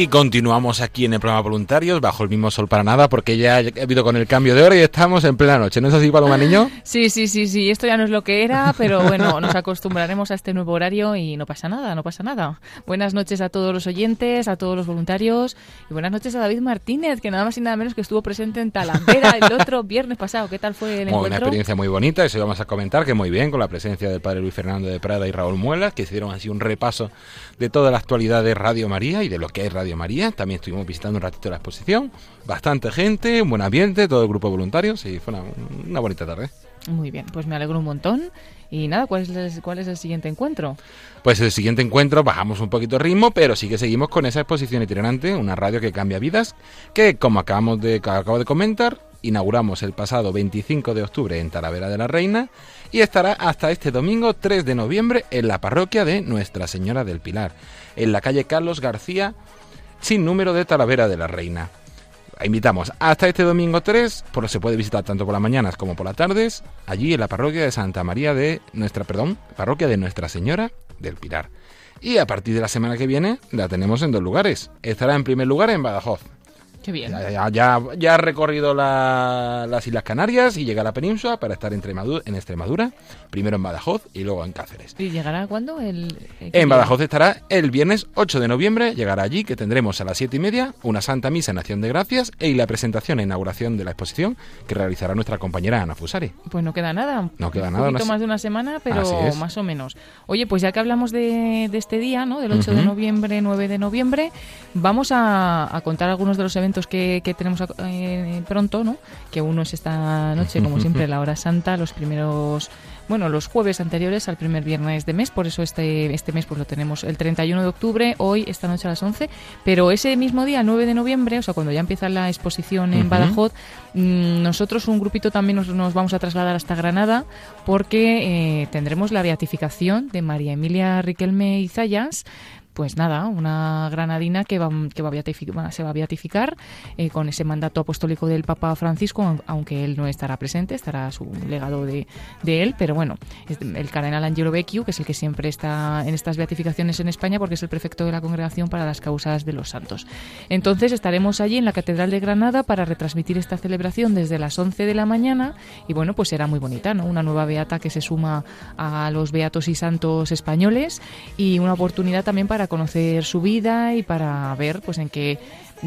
Y continuamos aquí en el programa Voluntarios, bajo el mismo sol para nada, porque ya ha habido con el cambio de hora y estamos en plena noche. ¿No es así, Paloma Niño? Sí, sí, sí, sí. Esto ya no es lo que era, pero bueno, nos acostumbraremos a este nuevo horario y no pasa nada, no pasa nada. Buenas noches a todos los oyentes, a todos los voluntarios y buenas noches a David Martínez, que nada más y nada menos que estuvo presente en Talavera el otro viernes pasado. ¿Qué tal fue el encuentro? Una experiencia muy bonita, eso íbamos a comentar, que muy bien, con la presencia del padre Luis Fernando de Prada y Raúl Muelas, que hicieron así un repaso de toda la actualidad de Radio María y de lo que es Radio María. También estuvimos visitando un ratito la exposición. Bastante gente, un buen ambiente, todo el grupo de voluntarios y fue una, bonita tarde. Muy bien, pues me alegro un montón. Y nada, ¿cuál es, ¿cuál es el siguiente encuentro? Pues el siguiente encuentro bajamos un poquito el ritmo, pero sí que seguimos con esa exposición itinerante, una radio que cambia vidas, que como acabamos de, acabo de comentar, inauguramos el pasado 25 de octubre en Talavera de la Reina y estará hasta este domingo 3 de noviembre en la parroquia de Nuestra Señora del Pilar, en la calle Carlos García, sin número de Talavera de la Reina. Invitamos hasta este domingo 3, por se puede visitar tanto por las mañanas como por las tardes, allí en la parroquia de Santa María de nuestra, perdón, parroquia de Nuestra Señora del Pilar. Y a partir de la semana que viene la tenemos en dos lugares. Estará en primer lugar en Badajoz, ya, ya, ha recorrido las Islas Canarias y llega a la península para estar en Extremadura, primero en Badajoz y luego en Cáceres. ¿Y llegará cuándo? El, en Badajoz estará el viernes 8 de noviembre, llegará allí que tendremos a las 7 y media una Santa Misa en Acción de Gracias y la presentación e inauguración de la exposición que realizará nuestra compañera Ana Fusari. Pues no queda nada. No queda nada. Un poquito más de una semana, pero más o menos. Oye, pues ya que hablamos de, este día, ¿no? Del 8 de noviembre, 9 de noviembre, vamos a contar algunos de los eventos que, tenemos eh, pronto, ¿no? Que uno es esta noche, como siempre, la hora santa, los primeros bueno, los jueves anteriores al primer viernes de mes, por eso este, este mes pues lo tenemos el 31 de octubre, hoy, esta noche a las 11, pero ese mismo día, 9 de noviembre, o sea, cuando ya empieza la exposición en Badajoz, mm, nosotros un grupito también nos, nos, vamos a trasladar hasta Granada porque eh, tendremos la beatificación de María Emilia Riquelme Izayas, pues nada, una granadina que, va, que va a se va a beatificar eh, con ese mandato apostólico del Papa Francisco, aunque él no estará presente, estará su legado de, de él, pero bueno, el cardenal Angelo Vecchio, que es el que siempre está en estas beatificaciones en España, porque es el prefecto de la Congregación para las Causas de los Santos. Entonces estaremos allí en la Catedral de Granada para retransmitir esta celebración desde las 11 de la mañana y bueno, pues será muy bonita, ¿no? Una nueva beata que se suma a los beatos y santos españoles y una oportunidad también para conocer su vida y para ver pues en qué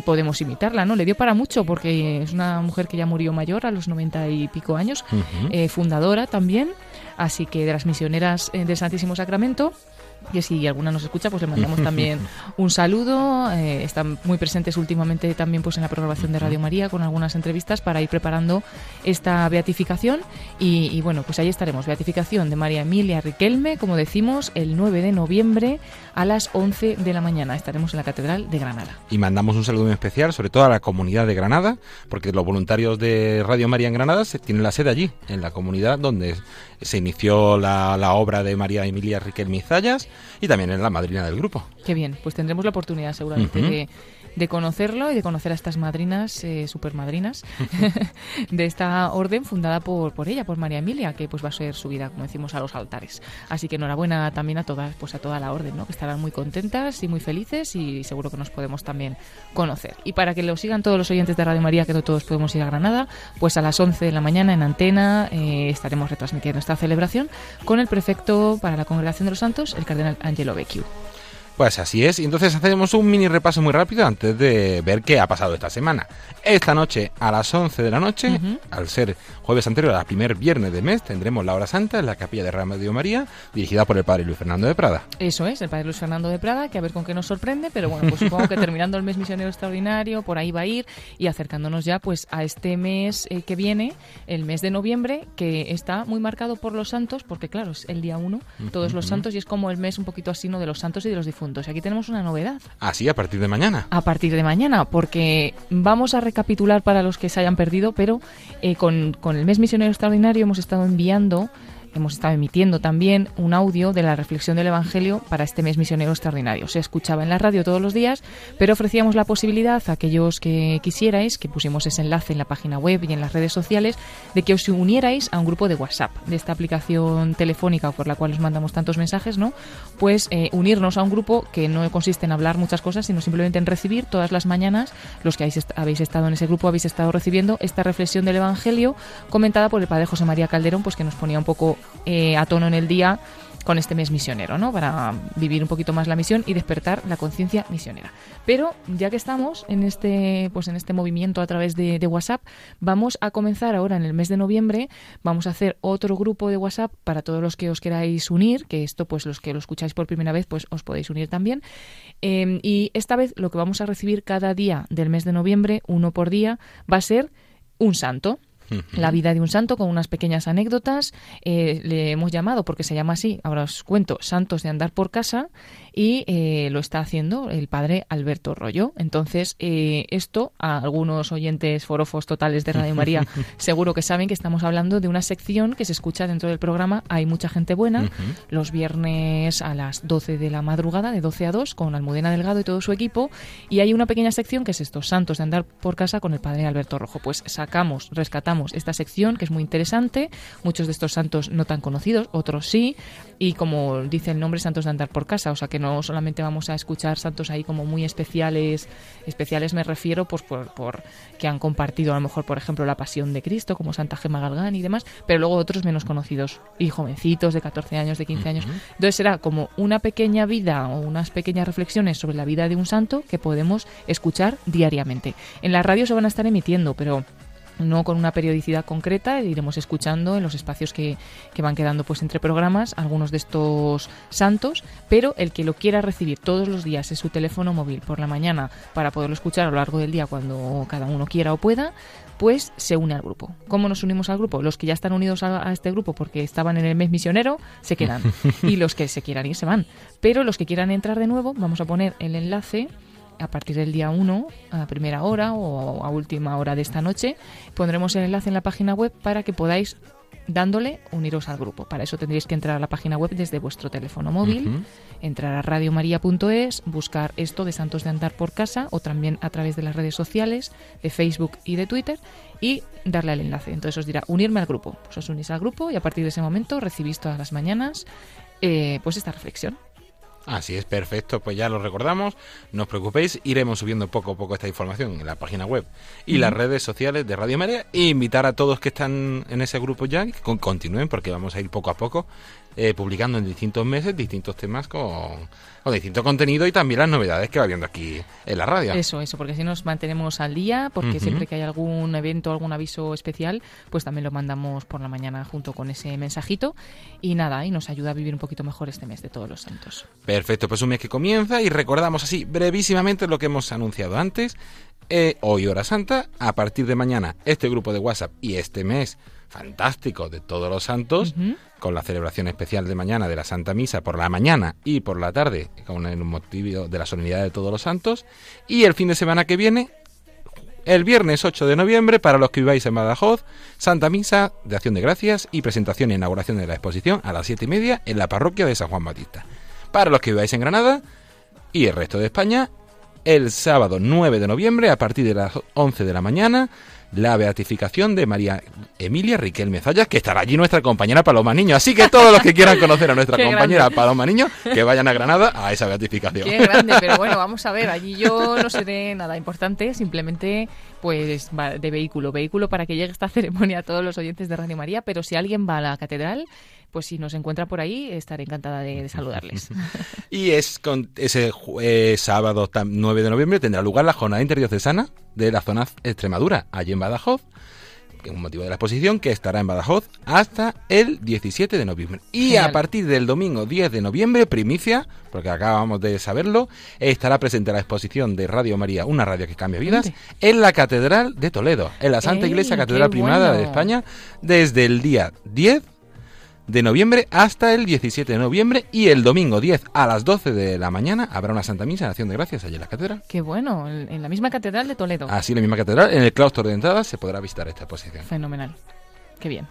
podemos imitarla, ¿no? Le dio para mucho porque es una mujer que ya murió mayor a los noventa y pico años, eh, fundadora también, así que de las misioneras eh, del Santísimo Sacramento y si alguna nos escucha, pues le mandamos también un saludo. Eh, están muy presentes últimamente también pues en la programación de Radio María con algunas entrevistas para ir preparando esta beatificación. Y, bueno, pues ahí estaremos. Beatificación de María Emilia Riquelme, como decimos, el 9 de noviembre a las 11 de la mañana. Estaremos en la Catedral de Granada. Y mandamos un saludo muy especial, sobre todo a la comunidad de Granada, porque los voluntarios de Radio María en Granada se, tienen la sede allí, en la comunidad donde se inició la, la obra de María Emilia Riquelme Zayas y también en la madrina del grupo. Qué bien, pues tendremos la oportunidad seguramente de de conocerlo y de conocer a estas madrinas, eh, supermadrinas, de esta orden fundada por, por ella, por María Emilia, que pues va a ser subida, como decimos, a los altares. Así que enhorabuena también a todas, pues a toda la orden, ¿no? que estarán muy contentas y muy felices y seguro que nos podemos también conocer. Y para que lo sigan todos los oyentes de Radio María, que no todos podemos ir a Granada, pues a las 11 de la mañana en antena eh, estaremos retransmitiendo esta celebración con el prefecto para la Congregación de los Santos, el cardenal Angelo Vecchio. Pues así es, y entonces hacemos un mini repaso muy rápido antes de ver qué ha pasado esta semana. Esta noche a las 11 de la noche, al ser jueves anterior al primer viernes de mes, tendremos la hora santa en la capilla de Radio María, dirigida por el padre Luis Fernando de Prada. Eso es, el padre Luis Fernando de Prada, que a ver con qué nos sorprende, pero bueno, pues supongo que terminando el mes misionero extraordinario, por ahí va a ir y acercándonos ya pues a este mes eh, que viene, el mes de noviembre, que está muy marcado por los santos, porque claro, es el día 1, todos los santos, y es como el mes un poquito así, ¿no? De los santos y de los difuntos. Aquí tenemos una novedad. Así, ah, a partir de mañana. A partir de mañana, porque vamos a recapitular para los que se hayan perdido, pero eh, con, con el mes misionero extraordinario hemos estado enviando hemos estado emitiendo también un audio de la reflexión del Evangelio para este mes misionero extraordinario. Se escuchaba en la radio todos los días, pero ofrecíamos la posibilidad a aquellos que quisierais, que pusimos ese enlace en la página web y en las redes sociales, de que os unierais a un grupo de WhatsApp, de esta aplicación telefónica por la cual os mandamos tantos mensajes, ¿no? Pues eh, unirnos a un grupo que no consiste en hablar muchas cosas, sino simplemente en recibir todas las mañanas, los que habéis estado en ese grupo habéis estado recibiendo esta reflexión del Evangelio comentada por el Padre José María Calderón, pues que nos ponía un poco eh, a tono en el día con este mes misionero, ¿no? Para vivir un poquito más la misión y despertar la conciencia misionera. Pero ya que estamos en este, pues en este movimiento a través de, WhatsApp, vamos a comenzar ahora en el mes de noviembre. Vamos a hacer otro grupo de WhatsApp para todos los que os queráis unir, que esto, pues los que lo escucháis por primera vez, pues os podéis unir también. Em, y esta vez lo que vamos a recibir cada día del mes de noviembre, uno por día, va a ser un santo la vida de un santo con unas pequeñas anécdotas. Eh, le hemos llamado, porque se llama así, ahora os cuento, Santos de Andar por Casa, y eh, lo está haciendo el padre Alberto Rollo. Entonces, eh, esto a algunos oyentes forofos totales de Radio María seguro que saben que estamos hablando de una sección que se escucha dentro del programa Hay mucha gente buena, los viernes a las 12 de la madrugada, de 12 a 2, con Almudena Delgado y todo su equipo, y hay una pequeña sección que es estos Santos de Andar por Casa con el padre Alberto Rojo. Pues sacamos, rescatamos esta sección que es muy interesante. Muchos de estos santos no tan conocidos, otros sí. Y como dice el nombre, santos de andar por casa. O sea que no solamente vamos a escuchar santos ahí como muy especiales. Especiales me refiero pues por, por que han compartido a lo mejor, por ejemplo, la pasión de Cristo, como Santa Gema Galgán y demás. Pero luego otros menos conocidos y jovencitos de 14 años, de 15 años. Entonces será como una pequeña vida o unas pequeñas reflexiones sobre la vida de un santo que podemos escuchar diariamente. En la radio se van a estar emitiendo, pero no con una periodicidad concreta, iremos escuchando en los espacios que, que, van quedando pues entre programas algunos de estos santos, pero el que lo quiera recibir todos los días en su teléfono móvil por la mañana para poderlo escuchar a lo largo del día cuando cada uno quiera o pueda, pues se une al grupo. ¿Cómo nos unimos al grupo? Los que ya están unidos a, a este grupo porque estaban en el mes misionero se quedan y los que se quieran ir se van. Pero los que quieran entrar de nuevo, vamos a poner el enlace a partir del día 1, a primera hora o a última hora de esta noche, pondremos el enlace en la página web para que podáis dándole uniros al grupo. Para eso tendréis que entrar a la página web desde vuestro teléfono móvil, entrar a radiomaria.es, buscar esto de Santos de Andar por casa o también a través de las redes sociales, de Facebook y de Twitter y darle al enlace. Entonces os dirá unirme al grupo. Pues os unís al grupo y a partir de ese momento recibís todas las mañanas eh, pues esta reflexión. Así es, perfecto. Pues ya lo recordamos. No os preocupéis, iremos subiendo poco a poco esta información en la página web y las redes sociales de Radio María. E invitar a todos que están en ese grupo ya que continúen, porque vamos a ir poco a poco eh, publicando en distintos meses distintos temas con, con, distinto contenido y también las novedades que va viendo aquí en la radio. Eso, eso, porque así nos mantenemos al día, porque uh -huh. siempre que hay algún evento, algún aviso especial, pues también lo mandamos por la mañana junto con ese mensajito y nada, y nos ayuda a vivir un poquito mejor este mes de todos los santos. Perfecto, pues un mes que comienza y recordamos así brevísimamente lo que hemos anunciado antes. Eh, hoy hora santa, a partir de mañana este grupo de WhatsApp y este mes fantástico de todos los santos, uh -huh. con la celebración especial de mañana de la Santa Misa por la mañana y por la tarde, con el motivo de la solemnidad de todos los santos, y el fin de semana que viene, el viernes 8 de noviembre, para los que viváis en Badajoz, Santa Misa de Acción de Gracias y presentación e inauguración de la exposición a las siete y media en la parroquia de San Juan Batista. Para los que viváis en Granada y el resto de España, el sábado 9 de noviembre, a partir de las 11 de la mañana, la beatificación de María Emilia Riquelme Zayas, que estará allí nuestra compañera Paloma Niño. Así que todos los que quieran conocer a nuestra compañera grande. Paloma Niño, que vayan a Granada a esa beatificación. Qué grande, pero bueno, vamos a ver, allí yo no seré nada importante, simplemente pues de vehículo, vehículo para que llegue esta ceremonia a todos los oyentes de Radio María, pero si alguien va a la catedral, pues si nos encuentra por ahí, estaré encantada de, de saludarles. y es con ese eh, sábado 9 de noviembre tendrá lugar la jornada interdiocesana de la zona Extremadura, allí en Badajoz, un motivo de la exposición, que estará en Badajoz hasta el 17 de noviembre. Y Genial. a partir del domingo 10 de noviembre, primicia, porque acabamos de saberlo, estará presente la exposición de Radio María, una radio que cambia vidas, en la Catedral de Toledo, en la Santa ¡Ey, Iglesia Catedral Primada bueno! de España, desde el día 10 de noviembre hasta el 17 de noviembre y el domingo 10 a las 12 de la mañana habrá una Santa Misa en Acción de Gracias allí en la catedral. Qué bueno, en la misma catedral de Toledo. Así, en la misma catedral, en el claustro de entrada se podrá visitar esta exposición. Fenomenal. Qué bien.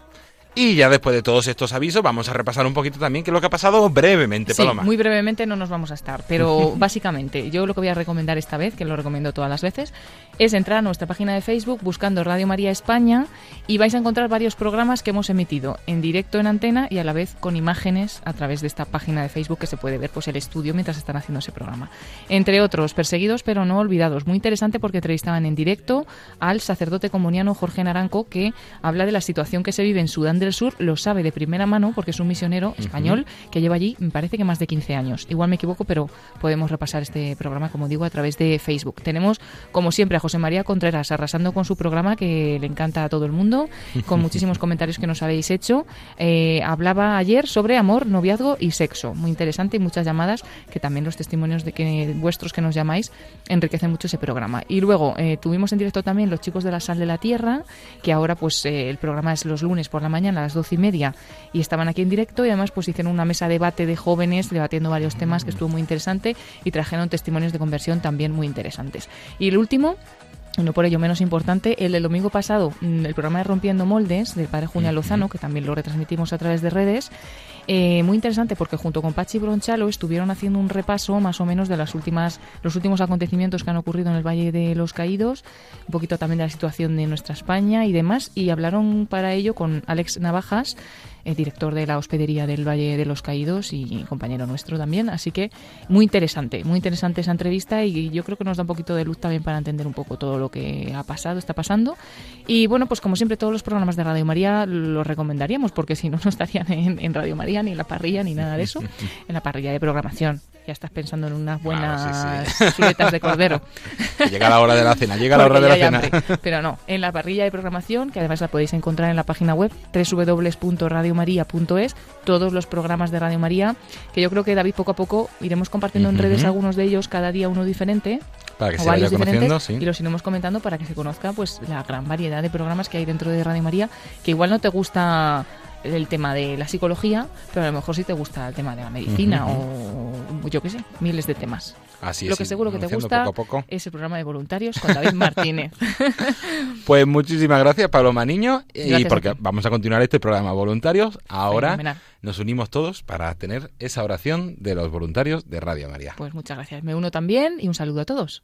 Y ya después de todos estos avisos, vamos a repasar un poquito también qué es lo que ha pasado brevemente, sí, Paloma. Muy brevemente no nos vamos a estar, pero básicamente yo lo que voy a recomendar esta vez, que lo recomiendo todas las veces, es entrar a nuestra página de Facebook buscando Radio María España y vais a encontrar varios programas que hemos emitido en directo en antena y a la vez con imágenes a través de esta página de Facebook que se puede ver pues el estudio mientras están haciendo ese programa. Entre otros, perseguidos pero no olvidados. Muy interesante porque entrevistaban en directo al sacerdote comuniano Jorge Naranco que habla de la situación que se vive en Sudán del Sur, lo sabe de primera mano porque es un misionero español uh -huh. que lleva allí, me parece que más de 15 años. Igual me equivoco, pero podemos repasar este programa, como digo, a través de Facebook. Tenemos, como siempre, a José María Contreras arrasando con su programa que le encanta a todo el mundo, con muchísimos comentarios que nos habéis hecho. Eh, hablaba ayer sobre amor, noviazgo y sexo. Muy interesante y muchas llamadas que también los testimonios de que vuestros que nos llamáis enriquecen mucho ese programa. Y luego eh, tuvimos en directo también los chicos de la Sal de la Tierra, que ahora pues eh, el programa es los lunes por la mañana a las 12 y media y estaban aquí en directo y además pues hicieron una mesa de debate de jóvenes debatiendo varios temas que estuvo muy interesante y trajeron testimonios de conversión también muy interesantes. Y el último no por ello menos importante, el del domingo pasado, mm, el programa de Rompiendo Moldes del padre Julián Lozano, que también lo retransmitimos a través de redes, eh, muy interesante porque junto con Pachi Bronchalo estuvieron haciendo un repaso más o menos de las últimas, los últimos acontecimientos que han ocurrido en el Valle de los Caídos, un poquito también de la situación de nuestra España y demás, y hablaron para ello con Alex Navajas, eh, director de la hospedería del Valle de los Caídos y compañero nuestro también. Así que muy interesante, muy interesante esa entrevista y yo creo que nos da un poquito de luz también para entender un poco todo lo que ha pasado, está pasando. Y bueno, pues como siempre todos los programas de Radio María los recomendaríamos porque si no, no estarían en, en Radio María, ni en la parrilla, ni nada de eso, en la parrilla de programación ya estás pensando en unas buenas chuletas de cordero. llega la hora de la cena, llega la hora de la cena. Pero no, en la parrilla de programación, que además la podéis encontrar en la página web www.radiomaria.es, todos los programas de Radio María, que yo creo que David poco a poco iremos compartiendo en redes algunos de ellos, cada día uno diferente. Para que se vaya conociendo, sí. Y los iremos comentando para que se conozca pues la gran variedad de programas que hay dentro de Radio María, que igual no te gusta el tema de la psicología, pero a lo mejor sí te gusta el tema de la medicina o yo qué sé, miles de temas. Así Lo que seguro que te gusta es el programa de voluntarios con David Martínez. pues muchísimas gracias, Paloma Niño. y porque vamos a continuar este programa voluntarios. Ahora nos unimos todos para tener esa oración de los voluntarios de Radio María. Pues muchas gracias. Me uno también y un saludo a todos.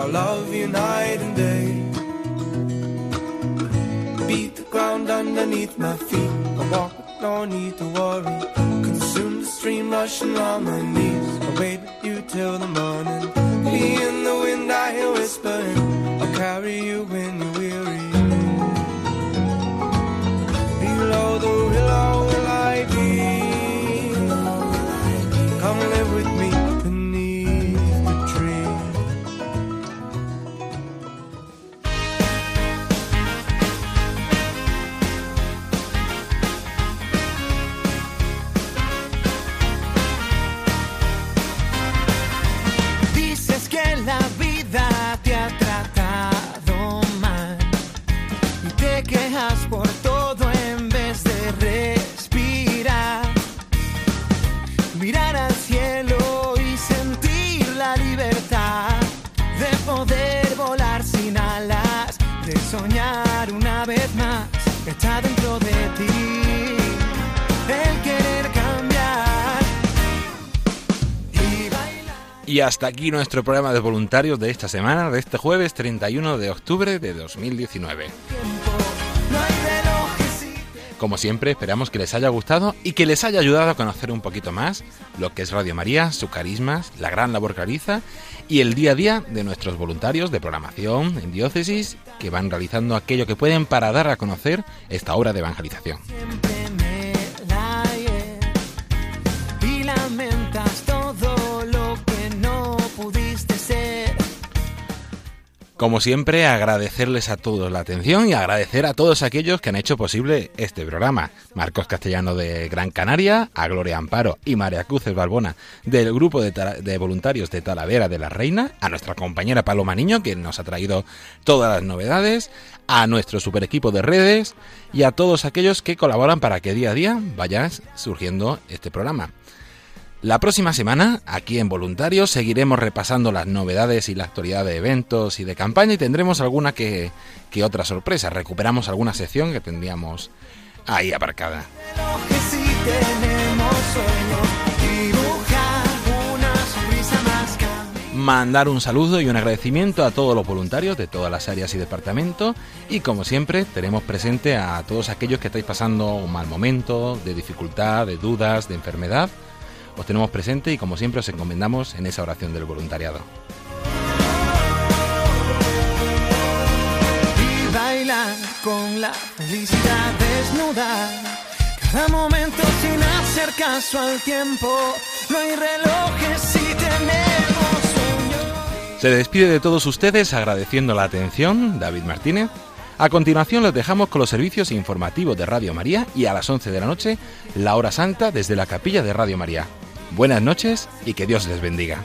Our love you night and day. Beat the ground underneath my feet. I walk no need to worry. Consume the stream rushing round my knees. I'll wait with you till the morning. Me in the wind, I hear whispering. I'll carry you when you're weary. Y hasta aquí nuestro programa de voluntarios de esta semana, de este jueves 31 de octubre de 2019. Como siempre, esperamos que les haya gustado y que les haya ayudado a conocer un poquito más lo que es Radio María, sus carismas, la gran labor que realiza y el día a día de nuestros voluntarios de programación en diócesis que van realizando aquello que pueden para dar a conocer esta obra de evangelización. Como siempre, agradecerles a todos la atención y agradecer a todos aquellos que han hecho posible este programa. Marcos Castellano de Gran Canaria, a Gloria Amparo y María Cruces Balbona del grupo de, voluntarios de Talavera de la Reina, a nuestra compañera Paloma Niño que nos ha traído todas las novedades, a nuestro super equipo de redes y a todos aquellos que colaboran para que día a día vaya surgiendo este programa. La próxima semana, aquí en Voluntarios, seguiremos repasando las novedades y la actualidad de eventos y de campaña y tendremos alguna que, otra sorpresa. Recuperamos alguna sección que tendríamos ahí aparcada. Mandar un saludo y un agradecimiento a todos los voluntarios de todas las áreas y departamentos y como siempre tenemos presente a todos aquellos que estáis pasando un mal momento, de dificultad, de dudas, de enfermedad os tenemos presente y como siempre os encomendamos en esa oración del voluntariado. Y con la felicidad desnuda. Cada momento sin hacer caso al tiempo. No hay relojes si tenemos sueños. Se despide de todos ustedes agradeciendo la atención, David Martínez. A continuación los dejamos con los servicios informativos de Radio María y a las 11 de la noche, la hora santa desde la capilla de Radio María. Buenas noches y que Dios les bendiga.